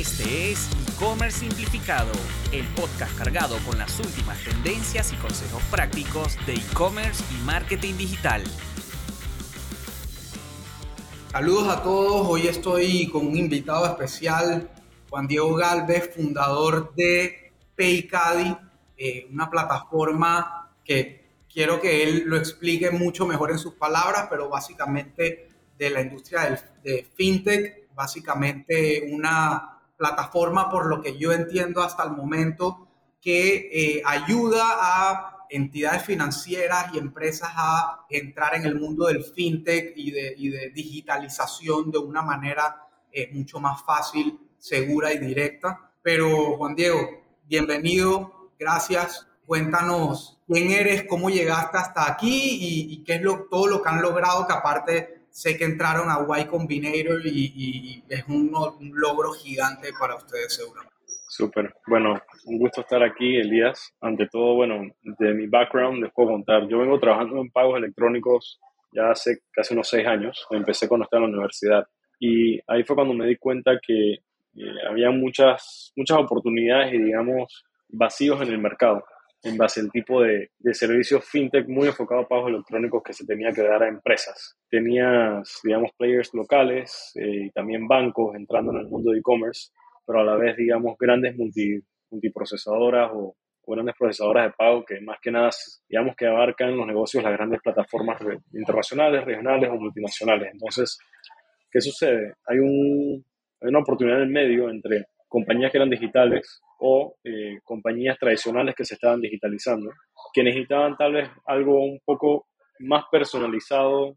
Este es E-Commerce Simplificado, el podcast cargado con las últimas tendencias y consejos prácticos de e-commerce y marketing digital. Saludos a todos, hoy estoy con un invitado especial, Juan Diego Galvez, fundador de PayCaddy, eh, una plataforma que quiero que él lo explique mucho mejor en sus palabras, pero básicamente de la industria de fintech, básicamente una plataforma, por lo que yo entiendo hasta el momento, que eh, ayuda a entidades financieras y empresas a entrar en el mundo del fintech y de, digitalización de una manera eh, mucho más fácil, segura y directa. Pero Juan Diego, bienvenido, gracias. Cuéntanos quién eres, cómo llegaste hasta aquí y, qué es lo, todo lo que han logrado, que aparte sé que entraron a Y Combinator y, es un, logro gigante para ustedes seguramente. Súper. Bueno, un gusto estar aquí, Elías. Ante todo, bueno, de mi background les puedo contar. Yo vengo trabajando en pagos electrónicos ya hace casi unos seis años. Empecé cuando estaba en la universidad. Y ahí fue cuando me di cuenta que eh, había muchas, muchas oportunidades y, digamos, vacíos en el mercado en base al tipo de, de servicios fintech muy enfocado a pagos electrónicos que se tenía que dar a empresas. Tenías, digamos, players locales eh, y también bancos entrando en el mundo de e-commerce, pero a la vez, digamos, grandes multi, multiprocesadoras o, grandes procesadoras de pago que más que nada, digamos, que abarcan los negocios las grandes plataformas internacionales, regionales o multinacionales. Entonces, ¿qué sucede? Hay, un, hay una oportunidad en el medio entre compañías que eran digitales o eh, compañías tradicionales que se estaban digitalizando, que necesitaban tal vez algo un poco más personalizado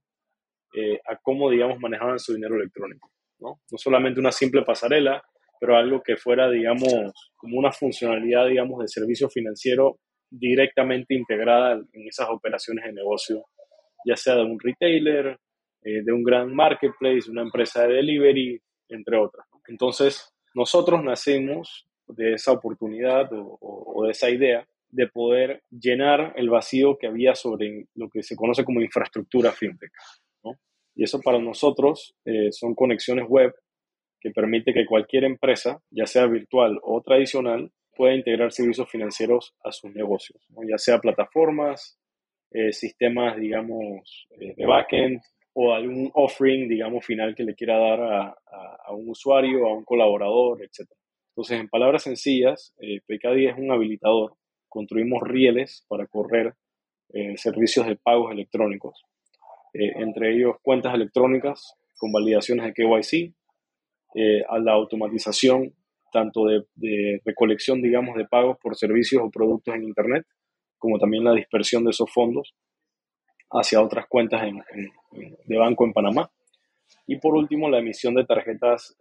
eh, a cómo, digamos, manejaban su dinero electrónico. ¿no? no solamente una simple pasarela, pero algo que fuera, digamos, como una funcionalidad, digamos, de servicio financiero directamente integrada en esas operaciones de negocio, ya sea de un retailer, eh, de un gran marketplace, una empresa de delivery, entre otras. Entonces, nosotros nacemos de esa oportunidad o, de esa idea de poder llenar el vacío que había sobre lo que se conoce como infraestructura fintech. Y eso para nosotros eh, son conexiones web que permite que cualquier empresa, ya sea virtual o tradicional, pueda integrar servicios financieros a sus negocios, ya sea plataformas, eh, sistemas, digamos, eh, de backend o algún offering, digamos, final que le quiera dar a, a un usuario, a un colaborador, etc. Entonces, en palabras sencillas, eh, es un habilitador. Construimos rieles para correr eh, servicios de pagos electrónicos, eh, entre ellos cuentas electrónicas con validaciones de KYC, eh, a la automatización tanto de, recolección, digamos, de pagos por servicios o productos en Internet, como también la dispersión de esos fondos hacia otras cuentas de banco en Panamá. Y por último, la emisión de tarjetas,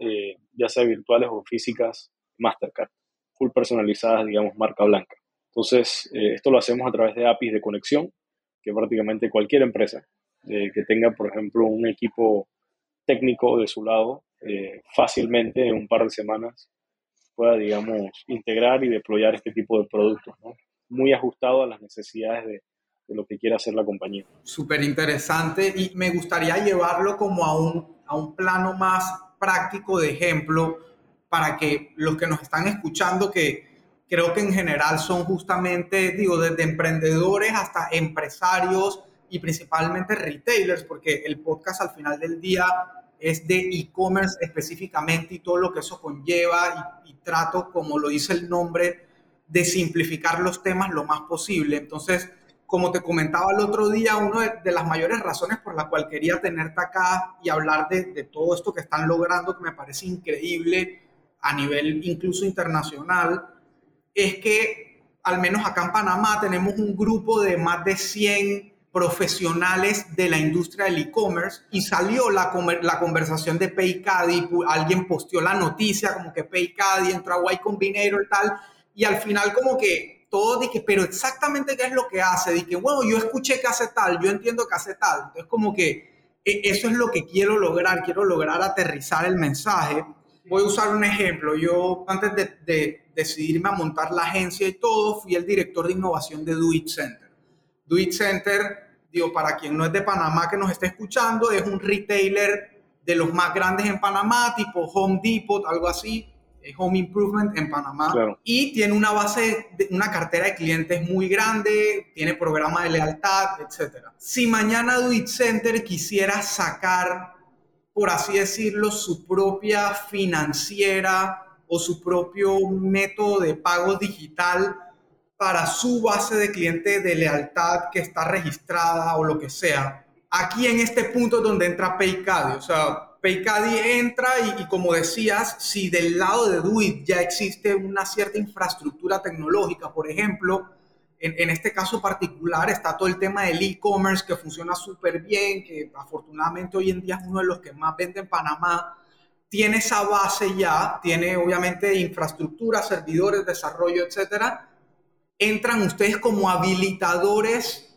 ya sea virtuales o físicas, Mastercard, full personalizadas, digamos, marca blanca. Entonces, eh, esto lo hacemos a través de APIs de conexión, que prácticamente cualquier empresa eh, que tenga, por ejemplo, un equipo técnico de su lado, eh, fácilmente en un par de semanas pueda, digamos, integrar y deployar este tipo de productos, muy ajustado a las necesidades de, de lo que quiera hacer la compañía. Súper interesante y me gustaría llevarlo como a un, a un plano más práctico de ejemplo para que los que nos están escuchando, que creo que en general son justamente, digo, desde emprendedores hasta empresarios y principalmente retailers, porque el podcast al final del día es de e-commerce específicamente y todo lo que eso conlleva y, y, trato, como lo dice el nombre, de simplificar los temas lo más posible. Entonces, como te comentaba el otro día, una de, las mayores razones por la cual quería tenerte acá y hablar de, todo esto que están logrando, que me parece increíble, a nivel incluso internacional, es que al menos acá en Panamá tenemos un grupo de más de 100 profesionales de la industria del e-commerce y salió la, conversación de PayCaddy, alguien posteó la noticia como que PayCaddy entró a Y Combinator tal, y al final como que todo dije, pero exactamente qué es lo que hace, dije, bueno, yo escuché que hace tal, yo entiendo que hace tal, entonces como que e, eso es lo que quiero lograr, quiero lograr aterrizar el mensaje voy a usar un ejemplo. Yo antes de, decidirme a montar la agencia y todo, fui el director de innovación de Do It Center. Do It Center, digo, para quien no es de Panamá que nos esté escuchando, es un retailer de los más grandes en Panamá, tipo Home Depot, algo así. Home Improvement en Panamá y tiene una base, de, una cartera de clientes muy grande, tiene programa de lealtad, etc. Si mañana Do Center quisiera sacar, por así decirlo, su propia financiera o su propio método de pago digital para su base de clientes de lealtad que está registrada o lo que sea, aquí en este punto es donde entra PayCaddy, o sea, PayCaddy entra y, como decías, si del lado de Duit ya existe una cierta infraestructura tecnológica, por ejemplo, en, este caso particular está todo el tema del e-commerce que funciona súper bien, que afortunadamente hoy en día es uno de los que más vende en Panamá, tiene esa base ya, tiene obviamente infraestructura, servidores, desarrollo, etcétera. Entran ustedes como habilitadores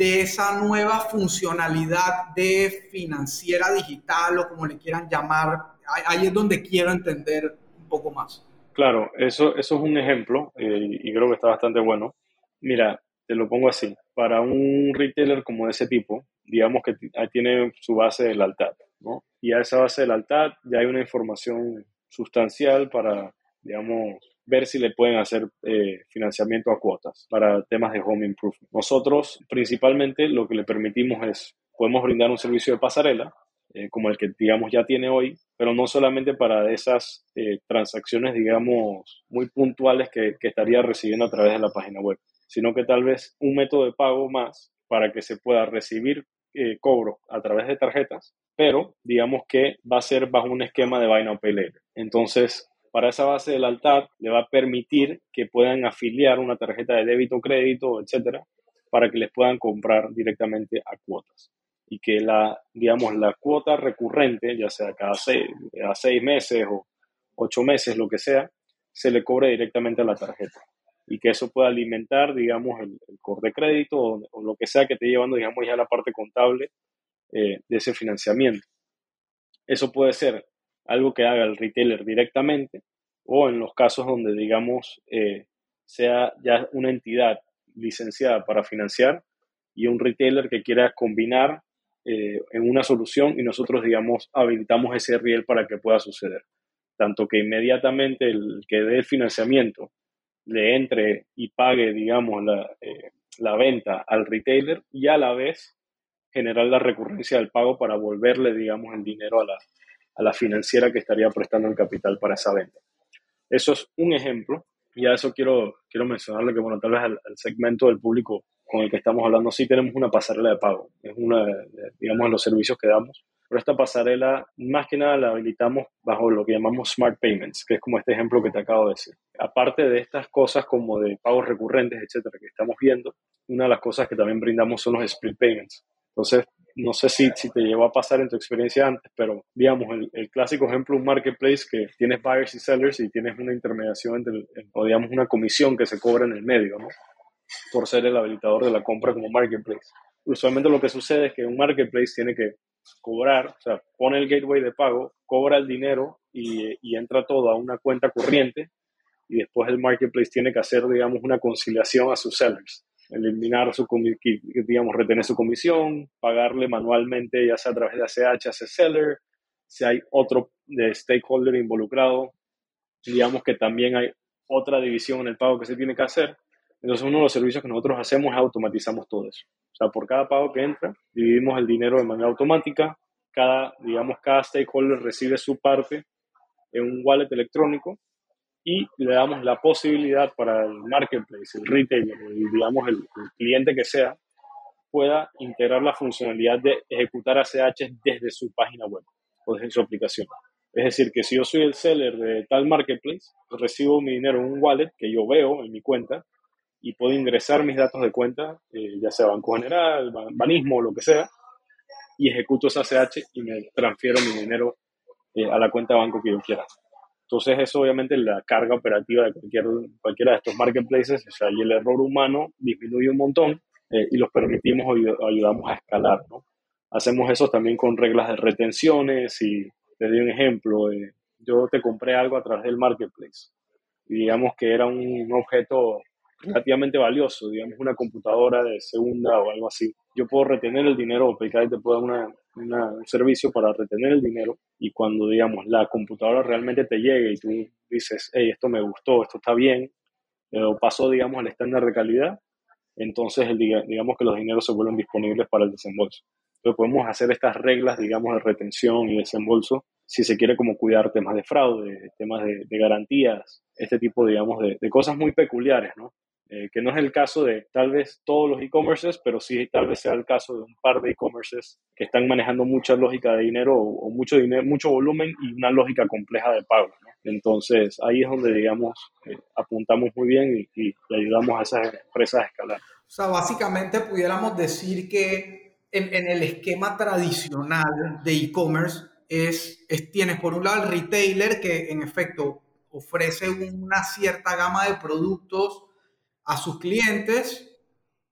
de esa nueva funcionalidad de financiera digital o como le quieran llamar. Ahí es donde quiero entender un poco más. Claro, eso, eso es un ejemplo eh, y creo que está bastante bueno. Mira, te lo pongo así. Para un retailer como ese tipo, digamos que tiene su base de lealtad, ¿no? Y a esa base de lealtad ya hay una información sustancial para, digamos, ver si le pueden hacer eh, financiamiento a cuotas para temas de home improvement. Nosotros principalmente lo que le permitimos es, podemos brindar un servicio de pasarela, eh, como el que digamos ya tiene hoy, pero no solamente para esas eh, transacciones digamos muy puntuales que, estaría recibiendo a través de la página web, sino que tal vez un método de pago más para que se pueda recibir cobro a través de tarjetas, pero digamos que va a ser bajo un esquema de Buy Now Pay. Entonces, para esa base del altar le va a permitir que puedan afiliar una tarjeta de débito, o crédito, etcétera, para que les puedan comprar directamente a cuotas y que la, digamos, la cuota recurrente, ya sea cada seis, seis meses o ocho meses, lo que sea, se le cobre directamente a la tarjeta y que eso pueda alimentar, digamos, el, el core de crédito o, lo que sea que esté llevando, digamos, ya la parte contable eh, de ese financiamiento. Eso puede ser algo que haga el retailer directamente o en los casos donde, digamos, eh, sea ya una entidad licenciada para financiar y un retailer que quiera combinar eh, en una solución y nosotros, digamos, habilitamos ese riel para que pueda suceder. Tanto que inmediatamente el que dé el financiamiento le entre y pague, digamos, la, eh, la venta al retailer y a la vez generar la recurrencia del pago para volverle, digamos, el dinero a la, a la financiera que estaría prestando el capital para esa venta. Eso es un ejemplo y a eso quiero, quiero mencionarle que, bueno, tal vez al, segmento del público con el que estamos hablando sí tenemos una pasarela de pago, es una, digamos, de los servicios que damos, pero esta pasarela más que nada la habilitamos bajo lo que llamamos Smart Payments, que es como este ejemplo que te acabo de decir. Aparte de estas cosas como de pagos recurrentes, etcétera, que estamos viendo, una de las cosas que también brindamos son los Split Payments. Entonces, no sé si, si te llevó a pasar en tu experiencia antes, pero digamos, el, clásico ejemplo, un marketplace que tienes buyers y sellers y tienes una intermediación entre, o digamos una comisión que se cobra en el medio, ¿no? Por ser el habilitador de la compra como marketplace. Usualmente lo que sucede es que un marketplace tiene que cobrar, o sea, pone el gateway de pago, cobra el dinero y, y entra todo a una cuenta corriente y después el marketplace tiene que hacer, digamos, una conciliación a sus sellers eliminar su, digamos, retener su comisión, pagarle manualmente, ya sea a través de ACH, a ese seller, si hay otro de stakeholder involucrado, digamos que también hay otra división en el pago que se tiene que hacer. Entonces, uno de los servicios que nosotros hacemos es automatizamos todo eso. O sea, por cada pago que entra, dividimos el dinero de manera automática. Cada, digamos, cada stakeholder recibe su parte en un wallet electrónico y le damos la posibilidad para el marketplace, el retailer, digamos el, cliente que sea, pueda integrar la funcionalidad de ejecutar ACH desde su página web o desde su aplicación. Es decir, que si yo soy el seller de tal marketplace, recibo mi dinero en un wallet que yo veo en mi cuenta y puedo ingresar mis datos de cuenta, eh, ya sea Banco General, Banismo o lo que sea, y ejecuto esa ACH y me transfiero mi dinero eh, a la cuenta de banco que yo quiera. Entonces eso obviamente la carga operativa de cualquier, cualquiera de estos marketplaces, o sea, y el error humano disminuye un montón eh, y los permitimos o ayudamos a escalar, ¿no? Hacemos eso también con reglas de retenciones y te doy un ejemplo, eh, yo te compré algo a través del marketplace y digamos que era un objeto relativamente valioso, digamos una computadora de segunda o algo así, yo puedo retener el dinero o PayCard te puede dar un servicio para retener el dinero y cuando, digamos, la computadora realmente te llegue y tú dices, hey, esto me gustó, esto está bien, eh, o pasó, digamos, al estándar de calidad, entonces el, digamos que los dineros se vuelven disponibles para el desembolso. Entonces podemos hacer estas reglas, digamos, de retención y desembolso si se quiere como cuidar temas de fraude, temas de, garantías, este tipo, digamos, de, de, cosas muy peculiares, ¿no? Eh, que no es el caso de tal vez todos los e-commerces, pero sí tal vez sea el caso de un par de e-commerces que están manejando mucha lógica de dinero o, mucho dinero, mucho volumen y una lógica compleja de pago. Entonces ahí es donde, digamos, eh, apuntamos muy bien y, y, ayudamos a esas empresas a escalar. O sea, básicamente pudiéramos decir que en, en el esquema tradicional de e-commerce es, es, tienes por un lado el retailer que en efecto ofrece una cierta gama de productos a sus clientes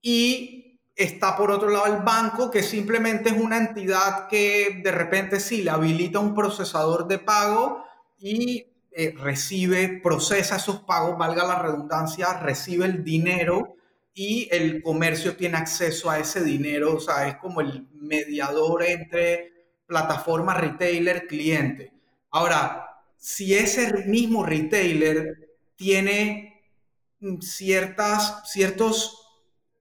y está por otro lado el banco que simplemente es una entidad que de repente sí le habilita un procesador de pago y eh, recibe, procesa esos pagos, valga la redundancia, recibe el dinero y el comercio tiene acceso a ese dinero, o sea, es como el mediador entre plataforma retailer cliente. Ahora, si ese mismo retailer tiene ciertas, ciertos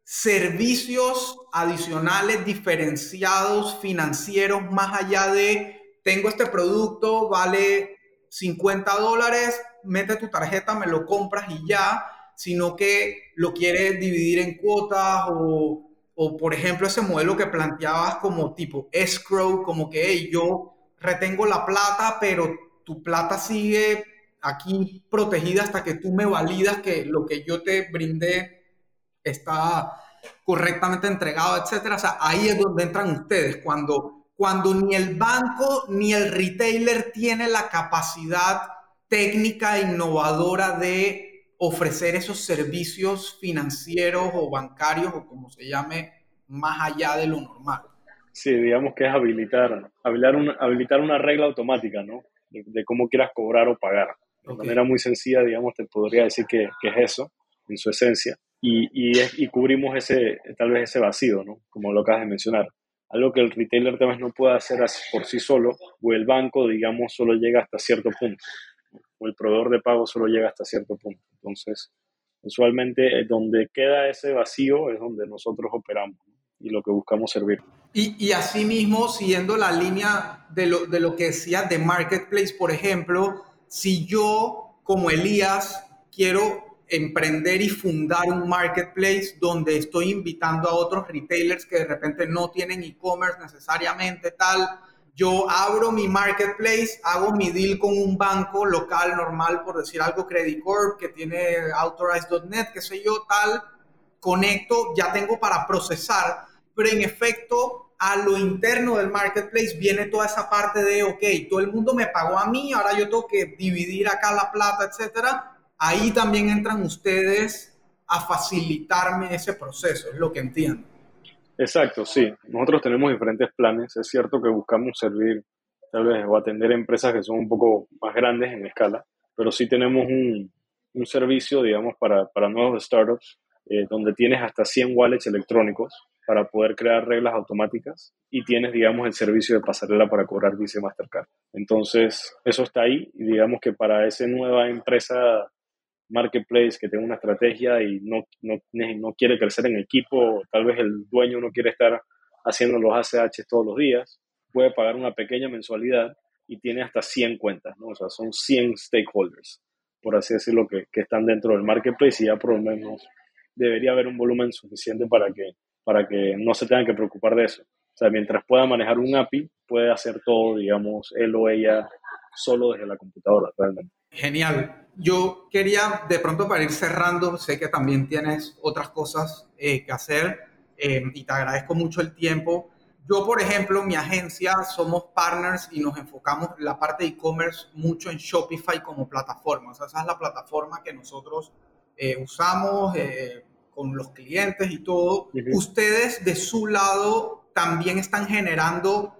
servicios adicionales diferenciados financieros más allá de tengo este producto, vale 50 dólares, mete tu tarjeta, me lo compras y ya, sino que lo quieres dividir en cuotas o, o por ejemplo ese modelo que planteabas como tipo escrow, como que yo retengo la plata, pero tu plata sigue aquí protegida hasta que tú me validas que lo que yo te brindé está correctamente entregado, etcétera. O sea, ahí es donde entran ustedes, cuando, cuando ni el banco ni el retailer tiene la capacidad técnica e innovadora de ofrecer esos servicios financieros o bancarios o como se llame, más allá de lo normal. Sí, digamos que es habilitar, habilitar, una, habilitar una regla automática, ¿no? de cómo quieras cobrar o pagar. De manera muy sencilla, digamos, te podría decir que, que es eso, en su esencia. Y, y, y, cubrimos ese, tal vez ese vacío, ¿no? Como lo acabas de mencionar. Algo que el retailer tal vez no pueda hacer por sí solo, o el banco, digamos, solo llega hasta cierto punto, o el proveedor de pago solo llega hasta cierto punto. Entonces, usualmente eh, donde queda ese vacío es donde nosotros operamos y lo que buscamos servir. Y, y asimismo, siguiendo la línea de lo, de lo que decías de Marketplace, por ejemplo, si yo, como Elías, quiero emprender y fundar un marketplace donde estoy invitando a otros retailers que de repente no tienen e-commerce necesariamente tal, yo abro mi marketplace, hago mi deal con un banco local normal, por decir algo, Credit Corp, que tiene authorized.net, qué sé yo, tal, conecto, ya tengo para procesar, pero en efecto a lo interno del marketplace viene toda esa parte de, ok, todo el mundo me pagó a mí, ahora yo tengo que dividir acá la plata, etcétera. Ahí también entran ustedes a facilitarme ese proceso, es lo que entiendo. Exacto, sí. Nosotros tenemos diferentes planes. Es cierto que buscamos servir tal vez o atender empresas que son un poco más grandes en escala, pero sí tenemos un, un servicio, digamos, para, para nuevos startups, eh, donde tienes hasta 100 wallets electrónicos para poder crear reglas automáticas y tienes, digamos, el servicio de pasarela para cobrar Visa Mastercard. Entonces, eso está ahí y digamos que para esa nueva empresa marketplace que tenga una estrategia y no, no, no quiere crecer en equipo, tal vez el dueño no quiere estar haciendo los ACH todos los días, puede pagar una pequeña mensualidad y tiene hasta 100 cuentas, ¿no? O sea, son 100 stakeholders, por así decirlo, que, que están dentro del marketplace y ya por lo menos debería haber un volumen suficiente para que para que no se tengan que preocupar de eso. O sea, mientras pueda manejar un API, puede hacer todo, digamos, él o ella solo desde la computadora. Genial. Yo quería, de pronto para ir cerrando, sé que también tienes otras cosas eh, que hacer eh, y te agradezco mucho el tiempo. Yo, por ejemplo, mi agencia somos partners y nos enfocamos en la parte de e-commerce mucho en Shopify como plataforma. O sea, esa es la plataforma que nosotros eh, usamos con los clientes y todo, ustedes de su lado también están generando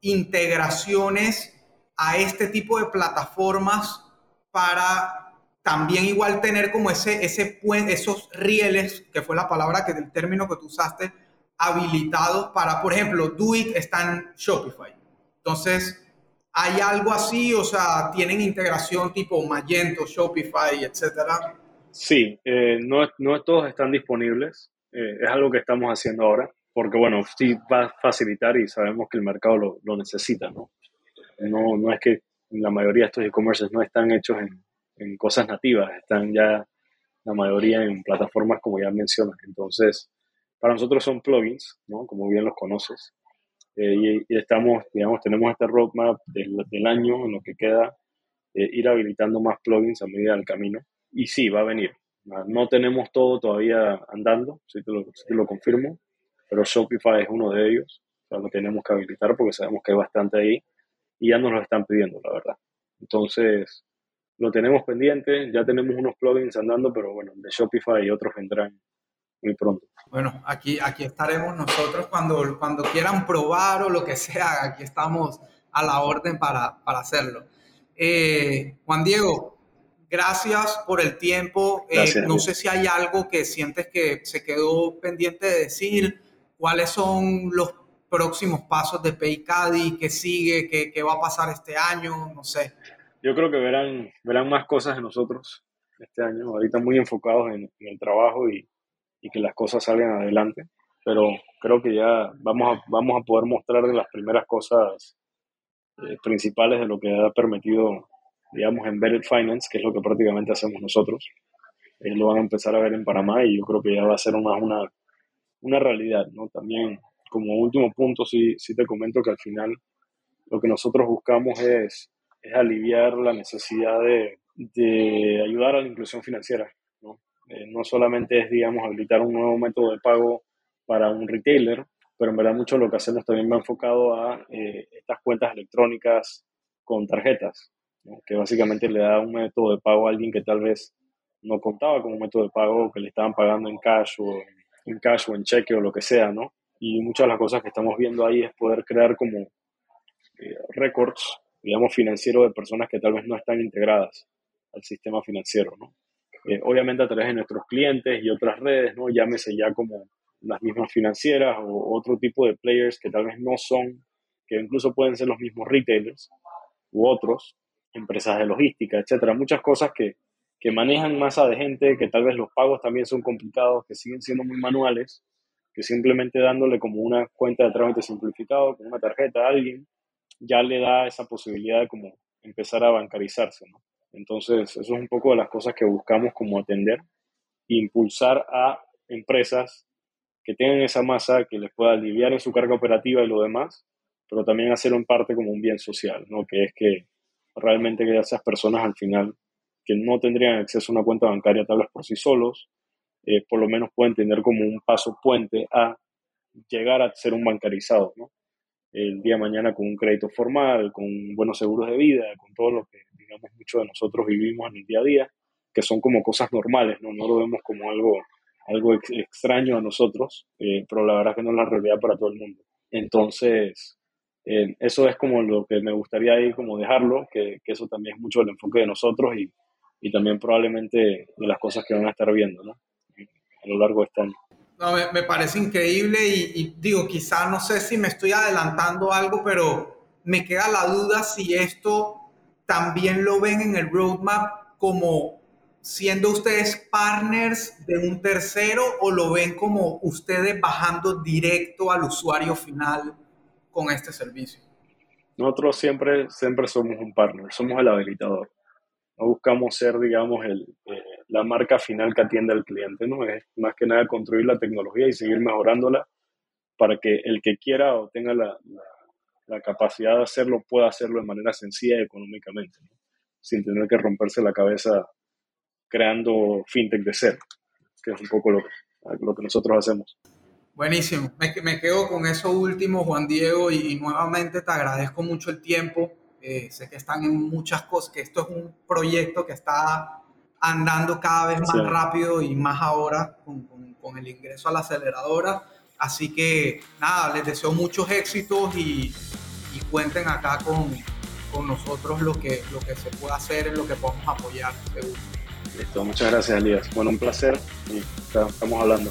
integraciones a este tipo de plataformas para también igual tener como ese, ese esos rieles, que fue la palabra que del término que tú usaste, habilitados para, por ejemplo, Do está en Shopify. Entonces, ¿hay algo así? O sea, ¿tienen integración tipo Magento, Shopify, etcétera? Sí, eh, no, no todos están disponibles. Eh, es algo que estamos haciendo ahora, porque bueno, sí va a facilitar y sabemos que el mercado lo, lo necesita, ¿no? ¿no? No es que la mayoría de estos e-commerces no están hechos en, en cosas nativas, están ya la mayoría en plataformas como ya mencionas. Entonces, para nosotros son plugins, ¿no? Como bien los conoces. Eh, y, estamos, digamos, tenemos este roadmap del, del año en lo que queda, eh, ir habilitando más plugins a medida del camino. Y sí, va a venir. No tenemos todo todavía andando, si te lo, confirmo, pero Shopify es uno de ellos. Lo tenemos que habilitar porque sabemos que hay bastante ahí y ya nos lo están pidiendo, la verdad. Entonces, lo tenemos pendiente, ya tenemos unos plugins andando, pero bueno, de Shopify y otros vendrán muy pronto. Bueno, aquí, aquí estaremos nosotros cuando, cuando quieran probar o lo que sea, aquí estamos a la orden para, para hacerlo. Eh, Juan Diego, gracias por el tiempo. Eh, no sé si hay algo que sientes que se quedó pendiente de decir, cuáles son los próximos pasos de Paycadi, qué sigue, qué, qué va a pasar este año, no sé. Yo creo que verán, verán más cosas de nosotros este año, ahorita muy enfocados en, el trabajo y, y, que las cosas salgan adelante, pero creo que ya vamos a, vamos a poder mostrar las primeras cosas eh, principales de lo que ha permitido, digamos, Embedded Finance, que es lo que prácticamente hacemos nosotros. Eh, lo van a empezar a ver en Panamá y yo creo que ya va a ser una, una, una realidad, ¿no? También, como último punto, sí, sí te comento que al final lo que nosotros buscamos es es aliviar la necesidad de, de ayudar a la inclusión financiera. ¿no? Eh, no solamente es, digamos, habilitar un nuevo método de pago para un retailer, pero en verdad mucho lo que hacemos también va enfocado a eh, estas cuentas electrónicas con tarjetas, que básicamente le da un método de pago a alguien que tal vez no contaba con un método de pago, que le estaban pagando en cash o en cash o en cheque o lo que sea, ¿no? Y muchas de las cosas que estamos viendo ahí es poder crear como eh, récords digamos, financiero de personas que tal vez no están integradas al sistema financiero, ¿no? Eh, obviamente a través de nuestros clientes y otras redes, ¿no? Llámese ya como las mismas financieras o otro tipo de players que tal vez no son, que incluso pueden ser los mismos retailers u otros, empresas de logística, etcétera. Muchas cosas que, que manejan masa de gente, que tal vez los pagos también son complicados, que siguen siendo muy manuales, que simplemente dándole como una cuenta de trámite simplificado, con una tarjeta a alguien, ya le da esa posibilidad de como empezar a bancarizarse, ¿no? Entonces, eso es un poco de las cosas que buscamos como atender, impulsar a empresas que tengan esa masa, que les pueda aliviar en su carga operativa y lo demás, pero también hacerlo en parte como un bien social, ¿no? Que es que realmente que esas personas al final que no tendrían acceso a una cuenta bancaria tal vez por sí solos, eh, por lo menos pueden tener como un paso puente a llegar a ser un bancarizado, ¿no? el día de mañana con un crédito formal, con buenos seguros de vida, con todo lo que, digamos, muchos de nosotros vivimos en el día a día, que son como cosas normales, ¿no? No lo vemos como algo, algo extraño a nosotros, eh, pero la verdad es que no es la realidad para todo el mundo. Entonces, eh, eso es como lo que me gustaría ahí como dejarlo, que, que, eso también es mucho el enfoque de nosotros y, y también probablemente de las cosas que van a estar viendo, ¿no? A lo largo de este año. No, me, parece increíble y, digo, quizá no sé si me estoy adelantando algo, pero me queda la duda si esto también lo ven en el roadmap como siendo ustedes partners de un tercero o lo ven como ustedes bajando directo al usuario final con este servicio. Nosotros siempre, siempre somos un partner, somos el habilitador no buscamos ser, digamos, el, eh, la marca final que atiende al cliente, ¿no? Es más que nada construir la tecnología y seguir mejorándola para que el que quiera o tenga la, la, capacidad de hacerlo pueda hacerlo de manera sencilla y económicamente, sin tener que romperse la cabeza creando fintech de cero, que es un poco lo, lo que nosotros hacemos. Buenísimo, me, me quedo con eso último, Juan Diego, y nuevamente te agradezco mucho el tiempo eh, sé que están en muchas cosas, que esto es un proyecto que está andando cada vez más rápido y más ahora con, con, el ingreso a la aceleradora. Así que nada, les deseo muchos éxitos y, y cuenten acá con, con, nosotros lo que, lo que se puede hacer, en lo que podemos apoyar, seguro. Listo, muchas gracias, Elías. Bueno, un placer y estamos hablando.